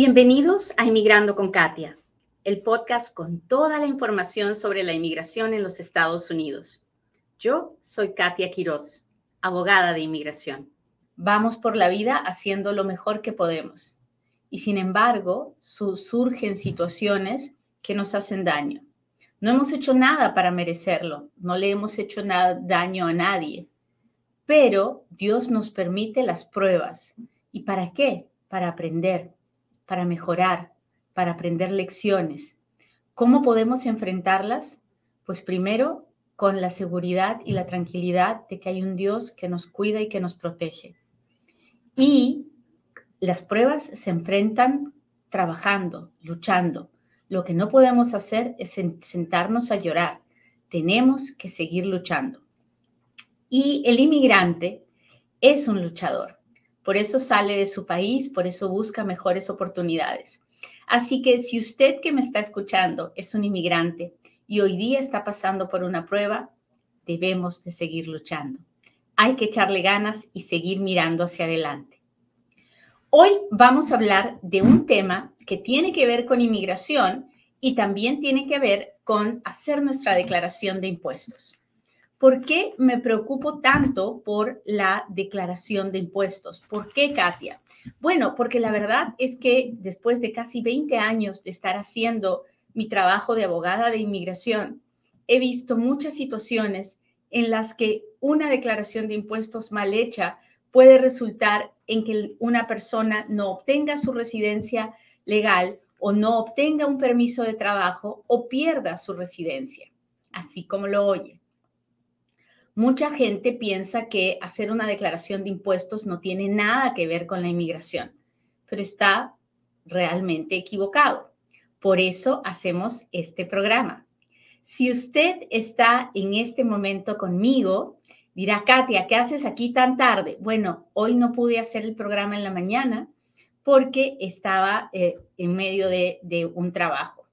Bienvenidos a Inmigrando con Katia, el podcast con toda la información sobre la inmigración en los Estados Unidos. Yo soy Katia Quiroz, abogada de inmigración. Vamos por la vida haciendo lo mejor que podemos y sin embargo surgen situaciones que nos hacen daño. No hemos hecho nada para merecerlo, no le hemos hecho nada, daño a nadie, pero Dios nos permite las pruebas. ¿Y para qué? Para aprender para mejorar, para aprender lecciones. ¿Cómo podemos enfrentarlas? Pues primero con la seguridad y la tranquilidad de que hay un Dios que nos cuida y que nos protege. Y las pruebas se enfrentan trabajando, luchando. Lo que no podemos hacer es sentarnos a llorar. Tenemos que seguir luchando. Y el inmigrante es un luchador. Por eso sale de su país, por eso busca mejores oportunidades. Así que si usted que me está escuchando es un inmigrante y hoy día está pasando por una prueba, debemos de seguir luchando. Hay que echarle ganas y seguir mirando hacia adelante. Hoy vamos a hablar de un tema que tiene que ver con inmigración y también tiene que ver con hacer nuestra declaración de impuestos. ¿Por qué me preocupo tanto por la declaración de impuestos? ¿Por qué, Katia? Bueno, porque la verdad es que después de casi 20 años de estar haciendo mi trabajo de abogada de inmigración, he visto muchas situaciones en las que una declaración de impuestos mal hecha puede resultar en que una persona no obtenga su residencia legal o no obtenga un permiso de trabajo o pierda su residencia, así como lo oye. Mucha gente piensa que hacer una declaración de impuestos no tiene nada que ver con la inmigración, pero está realmente equivocado. Por eso hacemos este programa. Si usted está en este momento conmigo, dirá, Katia, ¿qué haces aquí tan tarde? Bueno, hoy no pude hacer el programa en la mañana porque estaba eh, en medio de, un trabajo.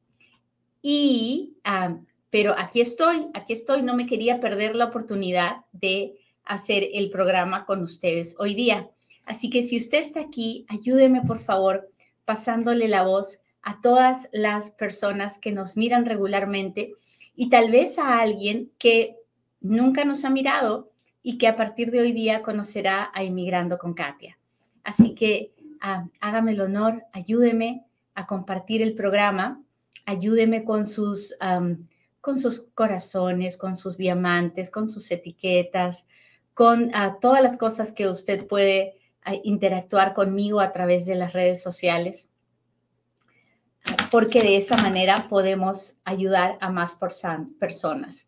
Y ah, pero aquí estoy, aquí estoy, no me quería perder la oportunidad de hacer el programa con ustedes hoy día. Así que si usted está aquí, ayúdeme por favor pasándole la voz a todas las personas que nos miran regularmente y tal vez a alguien que nunca nos ha mirado y que a partir de hoy día conocerá a Inmigrando con Katia. Así que ah, hágame el honor, ayúdeme a compartir el programa, ayúdeme con sus con sus corazones, con sus diamantes, con sus etiquetas, con ah, todas las cosas que usted puede ah, interactuar conmigo a través de las redes sociales, porque de esa manera podemos ayudar a más personas.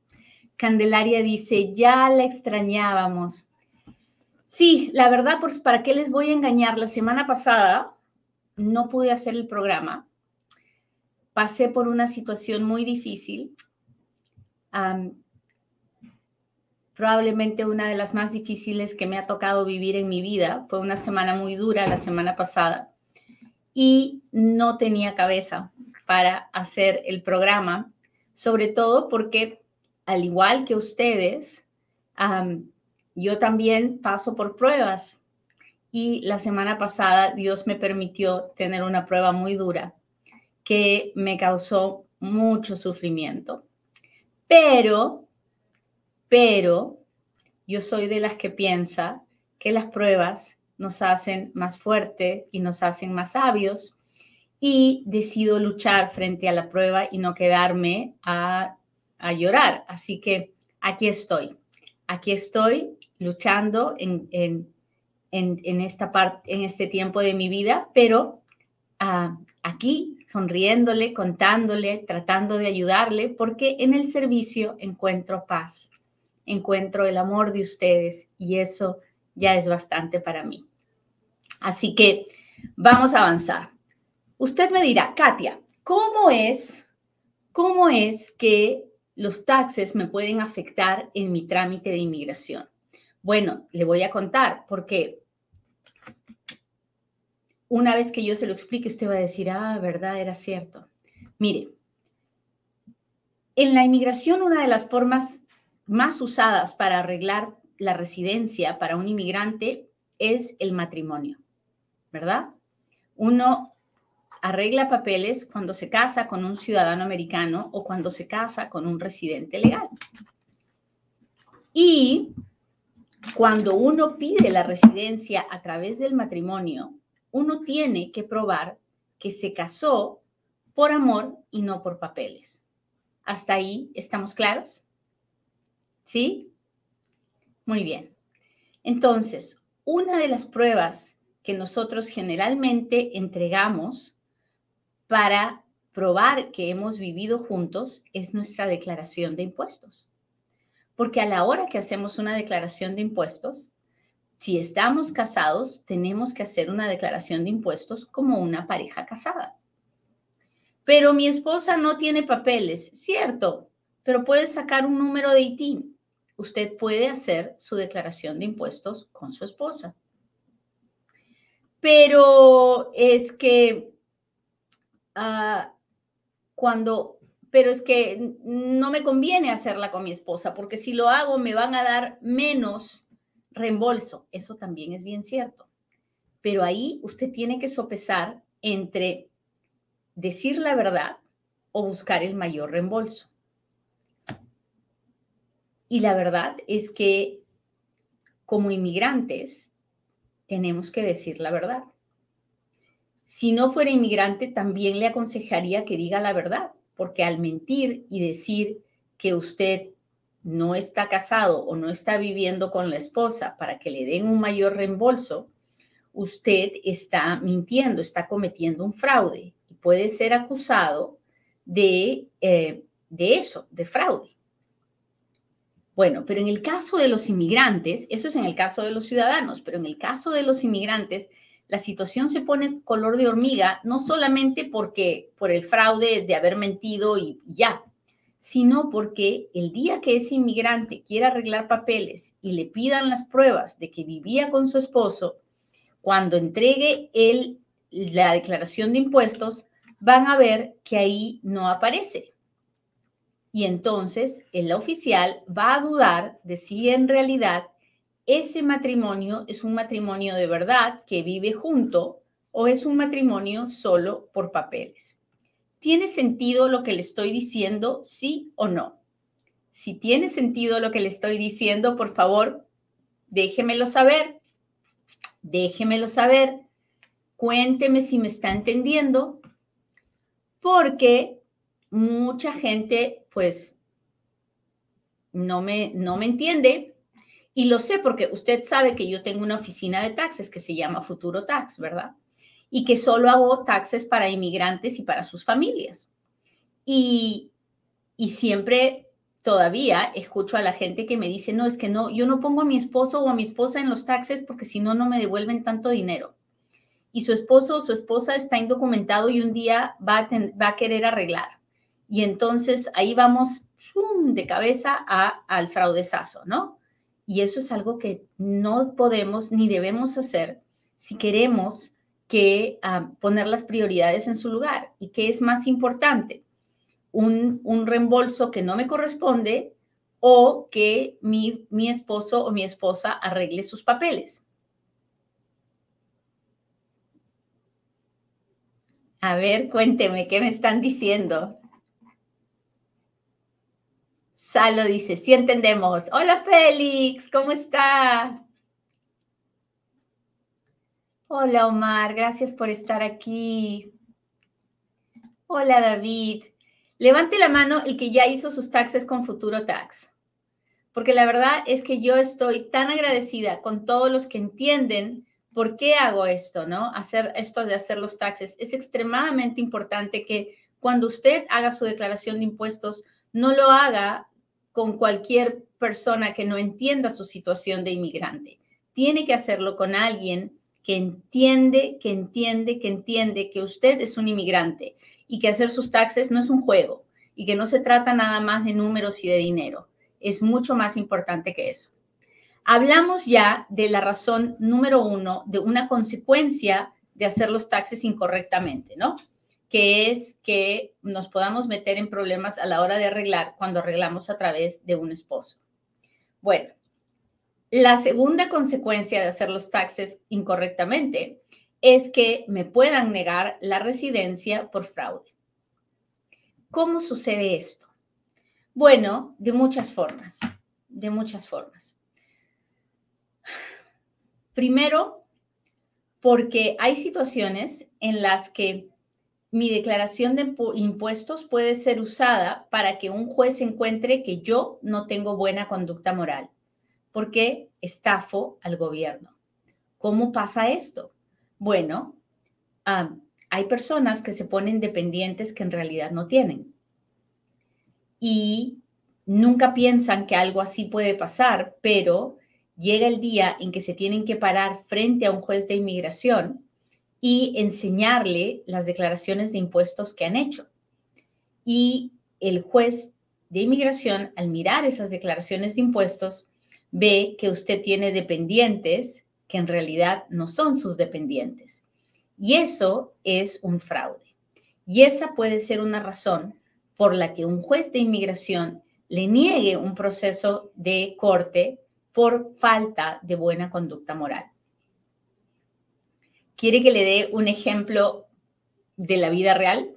Candelaria dice, ya la extrañábamos. Sí, la verdad, pues para qué les voy a engañar, la semana pasada no pude hacer el programa. Pasé por una situación muy difícil probablemente una de las más difíciles que me ha tocado vivir en mi vida. Fue una semana muy dura la semana pasada y no tenía cabeza para hacer el programa, sobre todo porque, al igual que ustedes, yo también paso por pruebas y la semana pasada Dios me permitió tener una prueba muy dura que me causó mucho sufrimiento. Pero, pero, yo soy de las que piensa que las pruebas nos hacen más fuertes y nos hacen más sabios y decido luchar frente a la prueba y no quedarme a, llorar. Así que aquí estoy, aquí estoy luchando en, esta parte, en este tiempo de mi vida, pero ah, aquí sonriéndole, contándole, tratando de ayudarle, porque en el servicio encuentro paz, encuentro el amor de ustedes y eso ya es bastante para mí. Así que vamos a avanzar. Usted me dirá, Katia, ¿cómo es, cómo es que los taxes me pueden afectar en mi trámite de inmigración? Bueno, le voy a contar porque una vez que yo se lo explique, usted va a decir, ah, verdad, era cierto. Mire, en la inmigración una de las formas más usadas para arreglar la residencia para un inmigrante es el matrimonio, ¿verdad? Uno arregla papeles cuando se casa con un ciudadano americano o cuando se casa con un residente legal. Y cuando uno pide la residencia a través del matrimonio, uno tiene que probar que se casó por amor y no por papeles. ¿Hasta ahí estamos claros? ¿Sí? Muy bien. Entonces, una de las pruebas que nosotros generalmente entregamos para probar que hemos vivido juntos es nuestra declaración de impuestos. Porque a la hora que hacemos una declaración de impuestos, si estamos casados, tenemos que hacer una declaración de impuestos como una pareja casada. Pero mi esposa no tiene papeles, cierto, pero puede sacar un número de ITIN. Usted puede hacer su declaración de impuestos con su esposa. Pero es que Ah, cuando, pero es que no me conviene hacerla con mi esposa, porque si lo hago me van a dar menos reembolso. Eso también es bien cierto. Pero ahí usted tiene que sopesar entre decir la verdad o buscar el mayor reembolso. Y la verdad es que como inmigrantes tenemos que decir la verdad. Si no fuera inmigrante, también le aconsejaría que diga la verdad, porque al mentir y decir que usted no está casado o no está viviendo con la esposa para que le den un mayor reembolso, usted está mintiendo, está cometiendo un fraude y puede ser acusado de, eh, de eso, de fraude. Bueno, pero en el caso de los inmigrantes, eso es en el caso de los ciudadanos, pero en el caso de los inmigrantes, la situación se pone color de hormiga, no solamente porque por el fraude de haber mentido y, ya, sino porque el día que ese inmigrante quiera arreglar papeles y le pidan las pruebas de que vivía con su esposo, cuando entregue él la declaración de impuestos, van a ver que ahí no aparece. Y entonces el oficial va a dudar de si en realidad ese matrimonio es un matrimonio de verdad que vive junto o es un matrimonio solo por papeles. ¿Tiene sentido lo que le estoy diciendo, sí o no? Si tiene sentido lo que le estoy diciendo, por favor, déjemelo saber. Déjemelo saber. Cuénteme si me está entendiendo, porque mucha gente, pues, no me, no me entiende y lo sé porque usted sabe que yo tengo una oficina de taxes que se llama Futuro Tax, ¿verdad? Y que solo hago taxes para inmigrantes y para sus familias. Y, y siempre todavía escucho a la gente que me dice, no, es que no, yo no pongo a mi esposo o a mi esposa en los taxes porque si no, no me devuelven tanto dinero. Y su esposo o su esposa está indocumentado y un día va a, va a querer arreglar. Y entonces ahí vamos de cabeza a, al fraudezazo, ¿no? Y eso es algo que no podemos ni debemos hacer si queremos que ah, poner las prioridades en su lugar. ¿Y qué es más importante? Un, un reembolso que no me corresponde o que mi, mi esposo o mi esposa arregle sus papeles. A ver, cuénteme, ¿qué me están diciendo? Salo dice, sí entendemos. Hola Félix, ¿cómo está? Hola Omar, gracias por estar aquí. Hola David. Levante la mano el que ya hizo sus taxes con Futuro Tax. Porque la verdad es que yo estoy tan agradecida con todos los que entienden por qué hago esto, ¿no? Hacer esto de hacer los taxes. Es extremadamente importante que cuando usted haga su declaración de impuestos, no lo haga con cualquier persona que no entienda su situación de inmigrante. Tiene que hacerlo con alguien que entiende, que entiende, que entiende que usted es un inmigrante y que hacer sus taxes no es un juego y que no se trata nada más de números y de dinero. Es mucho más importante que eso. Hablamos ya de la razón número uno, de una consecuencia de hacer los taxes incorrectamente, ¿no? que es que nos podamos meter en problemas a la hora de arreglar cuando arreglamos a través de un esposo. Bueno, la segunda consecuencia de hacer los taxes incorrectamente es que me puedan negar la residencia por fraude. ¿Cómo sucede esto? Bueno, de muchas formas, de muchas formas. Primero, porque hay situaciones en las que mi declaración de impuestos puede ser usada para que un juez encuentre que yo no tengo buena conducta moral, porque estafo al gobierno. ¿Cómo pasa esto? Bueno, hay personas que se ponen dependientes que en realidad no tienen. Y nunca piensan que algo así puede pasar, pero llega el día en que se tienen que parar frente a un juez de inmigración y enseñarle las declaraciones de impuestos que han hecho. Y el juez de inmigración, al mirar esas declaraciones de impuestos, ve que usted tiene dependientes que en realidad no son sus dependientes. Y eso es un fraude. Y esa puede ser una razón por la que un juez de inmigración le niegue un proceso de corte por falta de buena conducta moral. ¿Quiere que le dé un ejemplo de la vida real?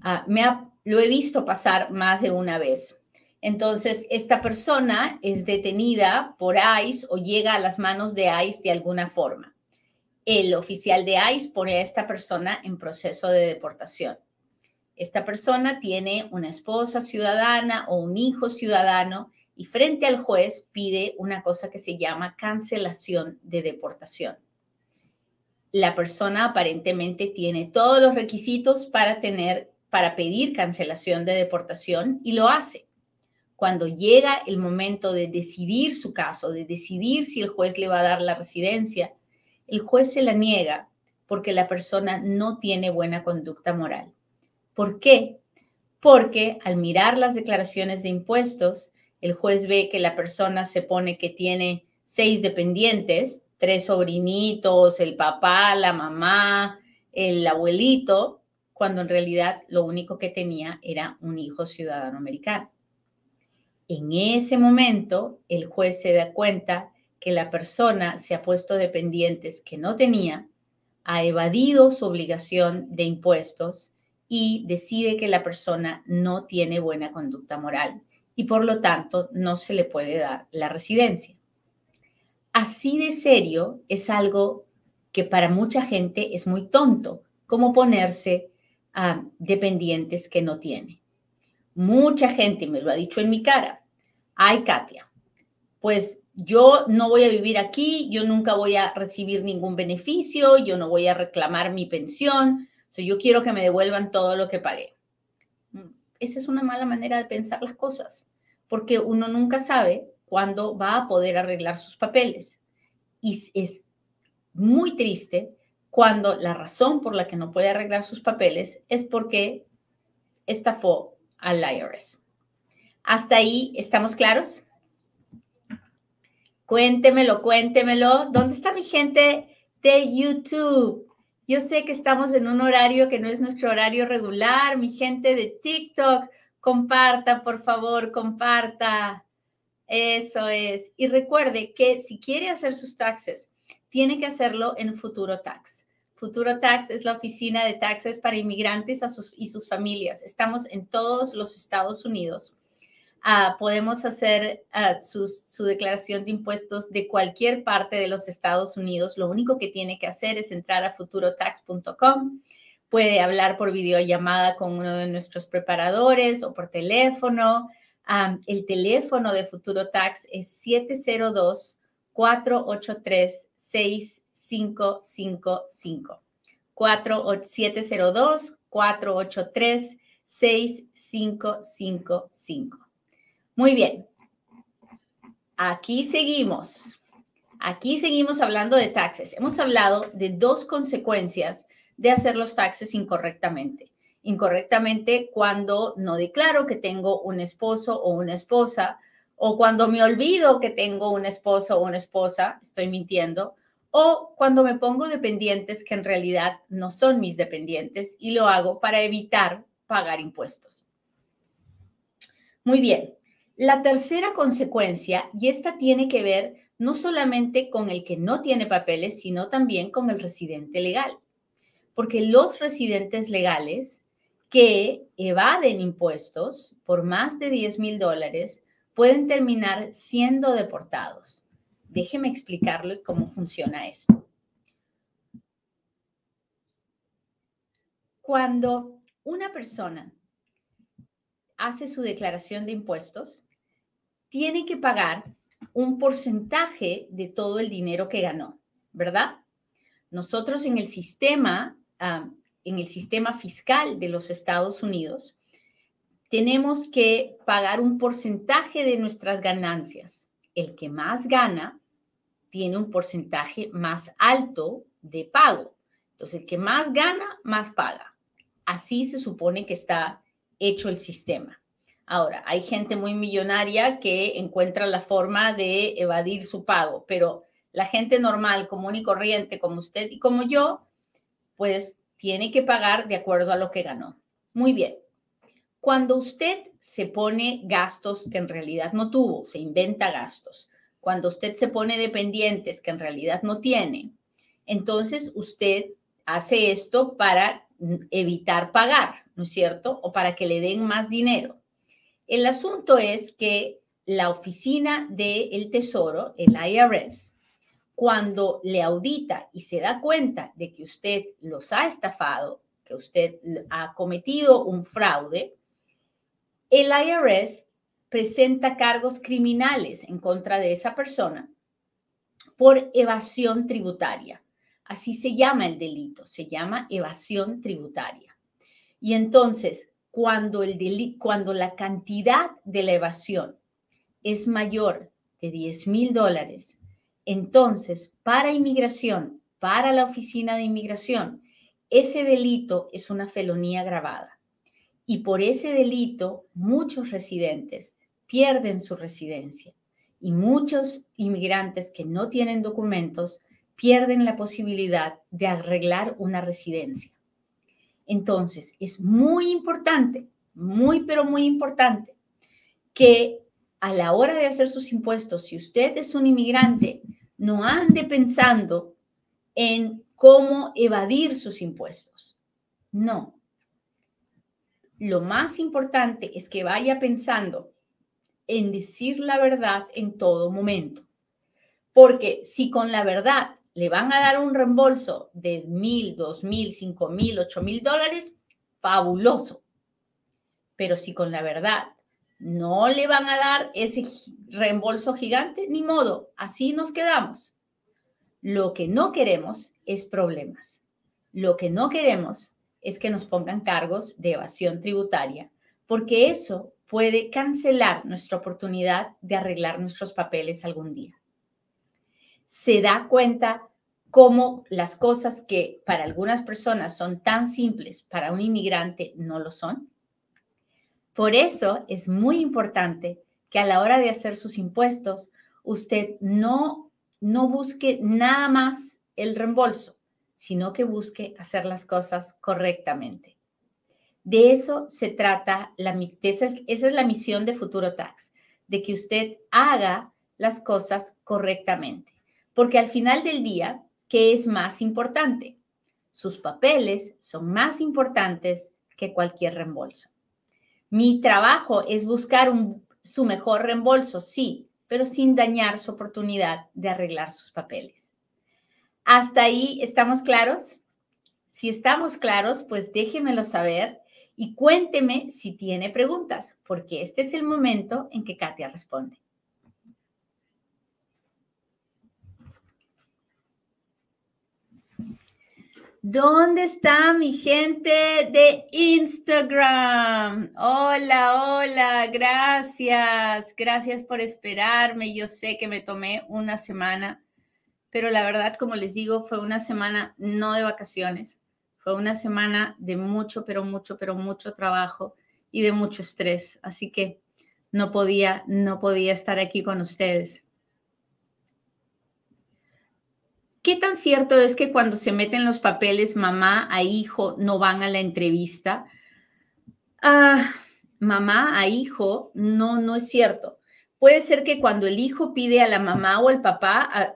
Ah, me lo he visto pasar más de una vez. Entonces, esta persona es detenida por ICE o llega a las manos de ICE de alguna forma. El oficial de ICE pone a esta persona en proceso de deportación. Esta persona tiene una esposa ciudadana o un hijo ciudadano y frente al juez pide una cosa que se llama cancelación de deportación. La persona aparentemente tiene todos los requisitos para tener para pedir cancelación de deportación y lo hace cuando llega el momento de decidir su caso, de decidir si el juez le va a dar la residencia, el juez se la niega porque la persona no tiene buena conducta moral. ¿Por qué? Porque al mirar las declaraciones de impuestos, el juez ve que la persona se pone que tiene seis dependientes, tres sobrinitos, el papá, la mamá, el abuelito, cuando en realidad lo único que tenía era un hijo ciudadano americano. En ese momento, el juez se da cuenta que la persona se ha puesto dependientes que no tenía, ha evadido su obligación de impuestos y decide que la persona no tiene buena conducta moral y por lo tanto no se le puede dar la residencia. Así de serio es algo que para mucha gente es muy tonto, como ponerse a dependientes que no tiene. Mucha gente me lo ha dicho en mi cara. Ay, Katia, pues yo no voy a vivir aquí, yo nunca voy a recibir ningún beneficio, yo no voy a reclamar mi pensión, yo quiero que me devuelvan todo lo que pagué. Mm, esa es una mala manera de pensar las cosas, porque uno nunca sabe cuándo va a poder arreglar sus papeles. Y es muy triste cuando la razón por la que no puede arreglar sus papeles es porque estafó al IRS. ¿Hasta ahí estamos claros? Cuéntemelo, cuéntemelo. ¿Dónde está mi gente de YouTube? Yo sé que estamos en un horario que no es nuestro horario regular. Mi gente de TikTok, comparta, por favor, comparta. Eso es. Y recuerde que si quiere hacer sus taxes, tiene que hacerlo en Futuro Tax. Futuro Tax es la oficina de taxes para inmigrantes y sus familias. Estamos en todos los Estados Unidos. Ah, podemos hacer ah, su, declaración de impuestos de cualquier parte de los Estados Unidos. Lo único que tiene que hacer es entrar a futurotax.com. Puede hablar por videollamada con uno de nuestros preparadores o por teléfono. el teléfono de Futuro Tax es 702-483-6555. 702-483-6555. Muy bien. Aquí seguimos. Aquí seguimos hablando de taxes. Hemos hablado de dos consecuencias de hacer los taxes incorrectamente. Incorrectamente cuando no declaro que tengo un esposo o una esposa, o cuando me olvido que tengo un esposo o una esposa, estoy mintiendo, o cuando me pongo dependientes que en realidad no son mis dependientes y lo hago para evitar pagar impuestos. Muy bien, la tercera consecuencia, y esta tiene que ver no solamente con el que no tiene papeles, sino también con el residente legal. Porque los residentes legales que evaden impuestos por más de 10 mil dólares pueden terminar siendo deportados. Déjeme explicarle cómo funciona esto. Cuando una persona hace su declaración de impuestos, tiene que pagar un porcentaje de todo el dinero que ganó, ¿verdad? Nosotros en el sistema, en el sistema fiscal de los Estados Unidos, tenemos que pagar un porcentaje de nuestras ganancias. El que más gana tiene un porcentaje más alto de pago. Entonces, el que más gana, más paga. Así se supone que está hecho el sistema. Ahora, hay gente muy millonaria que encuentra la forma de evadir su pago, pero la gente normal, común y corriente, como usted y como yo, pues tiene que pagar de acuerdo a lo que ganó. Muy bien. Cuando usted se pone gastos que en realidad no tuvo, se inventa gastos, cuando usted se pone dependientes que en realidad no tiene, entonces usted hace esto para evitar pagar, ¿no es cierto? O para que le den más dinero. El asunto es que la oficina del Tesoro, el IRS, cuando le audita y se da cuenta de que usted los ha estafado, que usted ha cometido un fraude, el IRS presenta cargos criminales en contra de esa persona por evasión tributaria. Así se llama el delito, se llama evasión tributaria. Y entonces, cuando, el cuando la cantidad de la evasión es mayor de 10 mil dólares, entonces para inmigración, para la oficina de inmigración, ese delito es una felonía grabada. Y por ese delito muchos residentes pierden su residencia y muchos inmigrantes que no tienen documentos pierden la posibilidad de arreglar una residencia. Entonces, es muy importante, muy, pero muy importante, que a la hora de hacer sus impuestos, si usted es un inmigrante, no ande pensando en cómo evadir sus impuestos. No. Lo más importante es que vaya pensando en decir la verdad en todo momento. Porque si con la verdad le van a dar un reembolso de mil, dos mil, cinco mil, ocho mil dólares, fabuloso. Pero si con la verdad no le van a dar ese reembolso gigante, ni modo, así nos quedamos. Lo que no queremos es problemas. Lo que no queremos es que nos pongan cargos de evasión tributaria, porque eso puede cancelar nuestra oportunidad de arreglar nuestros papeles algún día se da cuenta cómo las cosas que para algunas personas son tan simples, para un inmigrante no lo son. Por eso es muy importante que a la hora de hacer sus impuestos, usted no, no busque nada más el reembolso, sino que busque hacer las cosas correctamente. De eso se trata, esa es la misión de Futuro Tax, de que usted haga las cosas correctamente. Porque al final del día, ¿qué es más importante? Sus papeles son más importantes que cualquier reembolso. Mi trabajo es buscar su mejor reembolso, sí, pero sin dañar su oportunidad de arreglar sus papeles. ¿Hasta ahí estamos claros? Si estamos claros, pues déjemelo saber y cuénteme si tiene preguntas, porque este es el momento en que Katia responde. ¿Dónde está mi gente de Instagram? Hola, hola, gracias. Gracias por esperarme. Yo sé que me tomé una semana, pero la verdad, como les digo, fue una semana no de vacaciones. Fue una semana de mucho, pero mucho, pero mucho trabajo y de mucho estrés. Así que no podía, no podía estar aquí con ustedes. ¿Qué tan cierto es que cuando se meten los papeles mamá a hijo no van a la entrevista? Ah, mamá a hijo, no, no es cierto, puede ser que cuando el hijo pide a la mamá o al papá,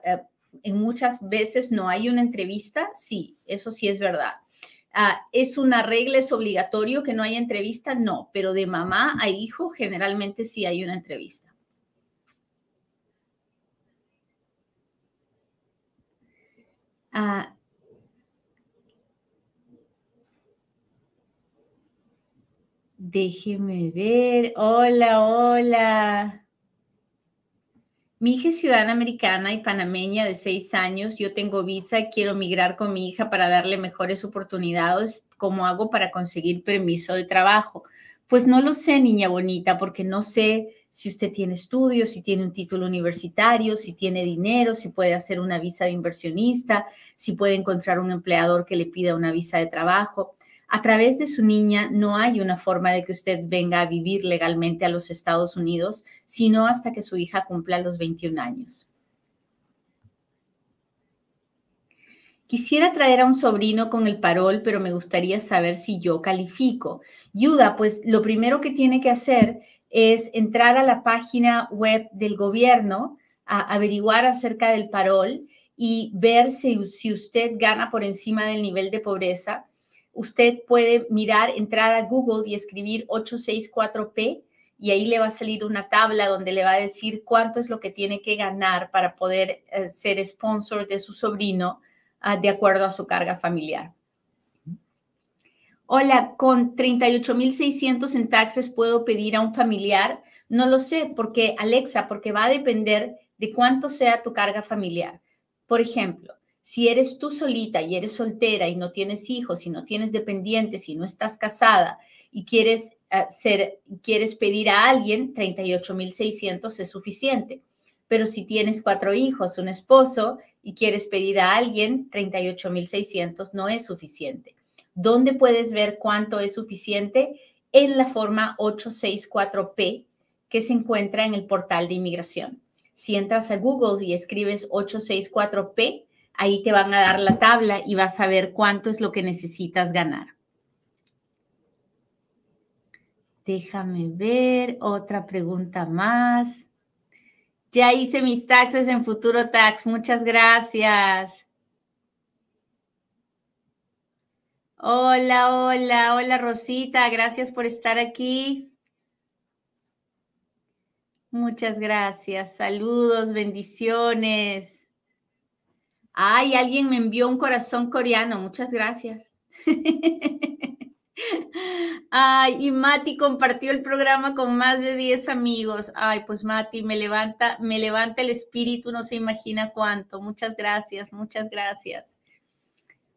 en muchas veces no hay una entrevista. Sí, eso sí es verdad. Ah, ¿Es una regla, es obligatorio que no haya entrevista? No, pero de mamá a hijo generalmente sí hay una entrevista. Ah, déjeme ver. Hola, hola. Mi hija es ciudadana americana y panameña de seis años. Yo tengo visa quiero migrar con mi hija para darle mejores oportunidades. ¿Cómo hago para conseguir permiso de trabajo? Pues no lo sé, niña bonita, porque no sé si usted tiene estudios, si tiene un título universitario, si tiene dinero, si puede hacer una visa de inversionista, si puede encontrar un empleador que le pida una visa de trabajo a través de su niña no hay una forma de que usted venga a vivir legalmente a los Estados Unidos, sino hasta que su hija cumpla los 21 años. Quisiera traer a un sobrino con el parol, pero me gustaría saber si yo califico. Yuda, pues lo primero que tiene que hacer es entrar a la página web del gobierno, a averiguar acerca del parol y ver si, si usted gana por encima del nivel de pobreza usted puede mirar, entrar a Google y escribir 864P y ahí le va a salir una tabla donde le va a decir cuánto es lo que tiene que ganar para poder eh, ser sponsor de su sobrino ah, de acuerdo a su carga familiar. Hola, con 38.600 en taxes puedo pedir a un familiar. No lo sé, porque Alexa, porque va a depender de cuánto sea tu carga familiar. Por ejemplo, si eres tú solita y eres soltera y no tienes hijos y no tienes dependientes y no estás casada y quieres, hacer, quieres pedir a alguien, 38.600 es suficiente. Pero si tienes cuatro hijos, un esposo y quieres pedir a alguien, 38.600 no es suficiente. ¿Dónde puedes ver cuánto es suficiente? En la forma 864P que se encuentra en el portal de inmigración. Si entras a Google y escribes 864P, ahí te van a dar la tabla y vas a ver cuánto es lo que necesitas ganar. Déjame ver otra pregunta más. Ya hice mis taxes en Futuro Tax. Muchas gracias. Hola, hola, hola Rosita. Gracias por estar aquí. Muchas gracias. Saludos, bendiciones. Ay, alguien me envió un corazón coreano. Muchas gracias. Ay, y Mati compartió el programa con más de 10 amigos. Ay, pues Mati, me levanta, me levanta el espíritu, no se imagina cuánto. Muchas gracias, muchas gracias.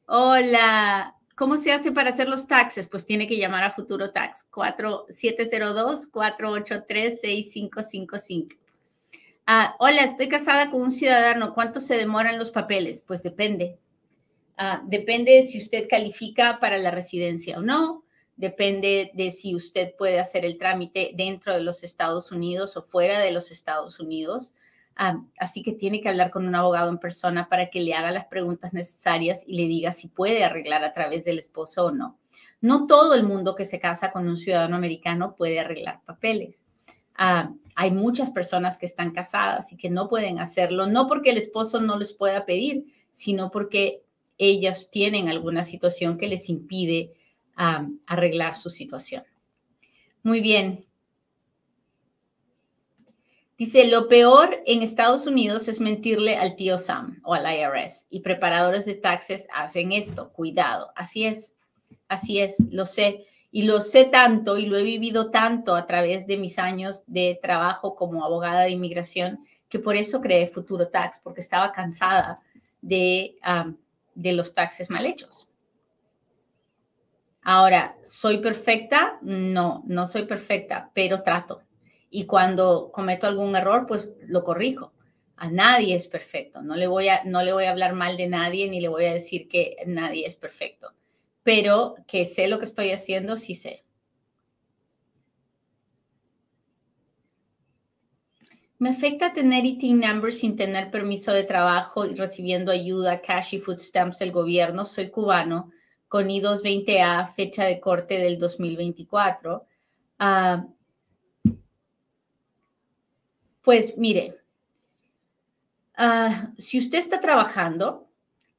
Hola, ¿cómo se hace para hacer los taxes? Pues tiene que llamar a Futuro Tax 4702 483 6555. Ah, hola, estoy casada con un ciudadano. ¿Cuánto se demoran los papeles? Pues depende. Ah, depende si usted califica para la residencia o no. Depende de si usted puede hacer el trámite dentro de los Estados Unidos o fuera de los Estados Unidos. Ah, así que tiene que hablar con un abogado en persona para que le haga las preguntas necesarias y le diga si puede arreglar a través del esposo o no. No todo el mundo que se casa con un ciudadano americano puede arreglar papeles. Ah, hay muchas personas que están casadas y que no pueden hacerlo, no porque el esposo no les pueda pedir, sino porque ellas tienen alguna situación que les impide ah, arreglar su situación. Muy bien. Dice, lo peor en Estados Unidos es mentirle al tío Sam o al IRS y preparadores de taxes hacen esto. Cuidado. Así es. Así es. Lo sé y lo sé tanto y lo he vivido tanto a través de mis años de trabajo como abogada de inmigración que por eso creé Futuro Tax, porque estaba cansada de, de los taxes mal hechos. Ahora, ¿soy perfecta? No, no soy perfecta, pero trato. Y cuando cometo algún error, pues lo corrijo. A nadie es perfecto. No le voy a, no le voy a hablar mal de nadie ni le voy a decir que nadie es perfecto pero que sé lo que estoy haciendo, sí sé. ¿Me afecta tener eating number sin tener permiso de trabajo y recibiendo ayuda, cash y food stamps del gobierno? Soy cubano con I-220A, fecha de corte del 2024. Pues mire, ah, si usted está trabajando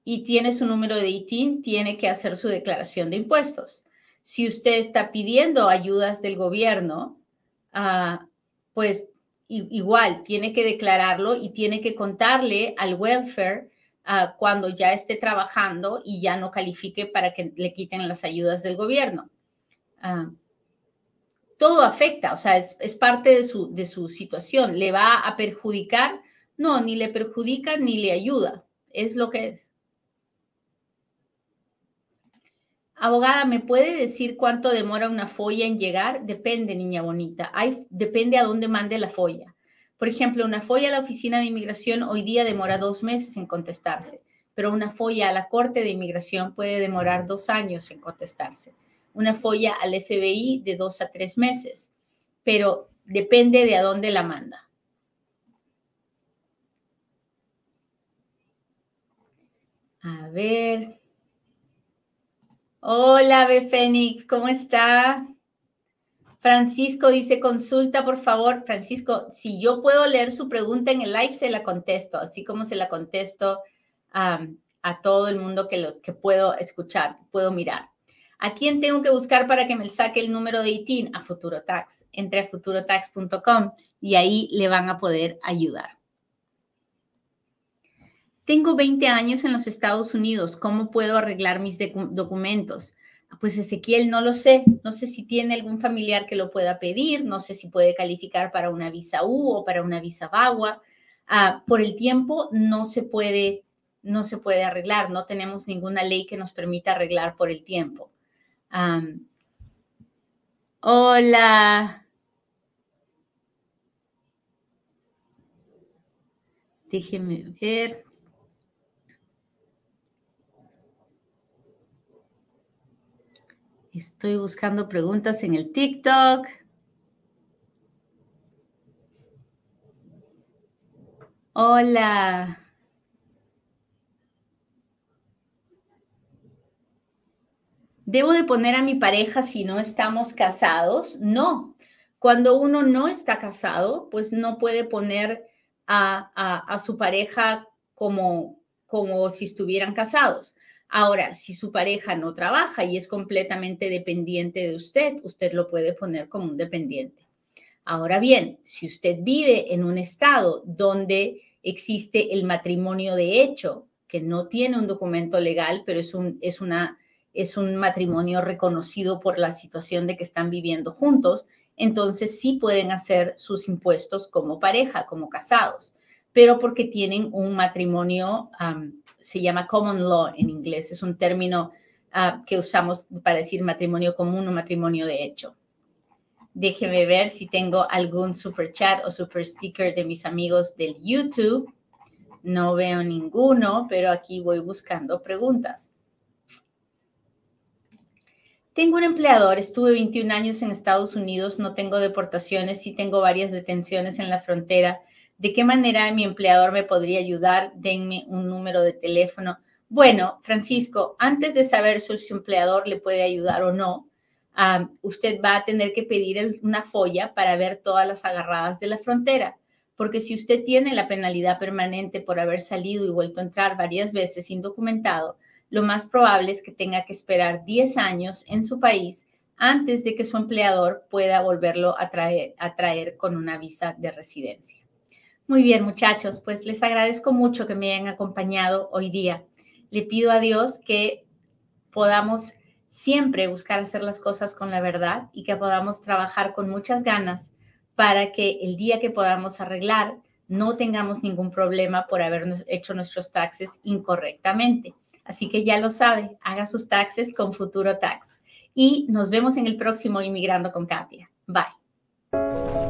y tiene su número de ITIN, tiene que hacer su declaración de impuestos. Si usted está pidiendo ayudas del gobierno, ah, pues igual tiene que declararlo y tiene que contarle al welfare ah, cuando ya esté trabajando y ya no califique para que le quiten las ayudas del gobierno. Ah, todo afecta, o sea, es, parte de su, de su situación. ¿Le va a perjudicar? No, ni le perjudica ni le ayuda. Es lo que es. Abogada, ¿me puede decir cuánto demora una folla en llegar? Depende, niña bonita. Depende a dónde mande la folla. Por ejemplo, una folla a la oficina de inmigración hoy día demora dos meses en contestarse, pero una folla a la Corte de Inmigración puede demorar dos años en contestarse. Una folla al FBI de dos a tres meses, pero depende de a dónde la manda. A ver. Hola, B. Fénix, ¿cómo está? Francisco dice, consulta, por favor. Francisco, si yo puedo leer su pregunta en el live, se la contesto, así como se la contesto a todo el mundo que, los, que puedo escuchar, puedo mirar. ¿A quién tengo que buscar para que me saque el número de ITIN? A Futurotax. Entre a futurotax.com y ahí le van a poder ayudar. Tengo 20 años en los Estados Unidos. ¿Cómo puedo arreglar mis documentos? Pues Ezequiel, no lo sé. No sé si tiene algún familiar que lo pueda pedir. No sé si puede calificar para una visa U o para una visa VAWA. Ah, por el tiempo no se puede, no se puede arreglar. No tenemos ninguna ley que nos permita arreglar por el tiempo. hola. Déjeme ver. Estoy buscando preguntas en el TikTok. Hola. ¿Debo de poner a mi pareja si no estamos casados? No. Cuando uno no está casado, pues no puede poner a, a su pareja como, como si estuvieran casados. Ahora, si su pareja no trabaja y es completamente dependiente de usted, usted lo puede poner como un dependiente. Ahora bien, si usted vive en un estado donde existe el matrimonio de hecho, que no tiene un documento legal, pero es un, es una, es un matrimonio reconocido por la situación de que están viviendo juntos, entonces sí pueden hacer sus impuestos como pareja, como casados, pero porque tienen un matrimonio se llama common law en inglés, es un término ah, que usamos para decir matrimonio común o matrimonio de hecho. Déjeme ver si tengo algún super chat o super sticker de mis amigos del YouTube. No veo ninguno, pero aquí voy buscando preguntas. Tengo un empleador, estuve 21 años en Estados Unidos, no tengo deportaciones, sí tengo varias detenciones en la frontera ¿De qué manera mi empleador me podría ayudar? Denme un número de teléfono. Bueno, Francisco, antes de saber si su empleador le puede ayudar o no, usted va a tener que pedir una folla para ver todas las agarradas de la frontera. Porque si usted tiene la penalidad permanente por haber salido y vuelto a entrar varias veces indocumentado, lo más probable es que tenga que esperar 10 años en su país antes de que su empleador pueda volverlo a traer, a traer con una visa de residencia. Muy bien, muchachos, pues les agradezco mucho que me hayan acompañado hoy día. Le pido a Dios que podamos siempre buscar hacer las cosas con la verdad y que podamos trabajar con muchas ganas para que el día que podamos arreglar no tengamos ningún problema por haber hecho nuestros taxes incorrectamente. Así que ya lo sabe, haga sus taxes con Futuro Tax. Y nos vemos en el próximo Inmigrando con Katia. Bye.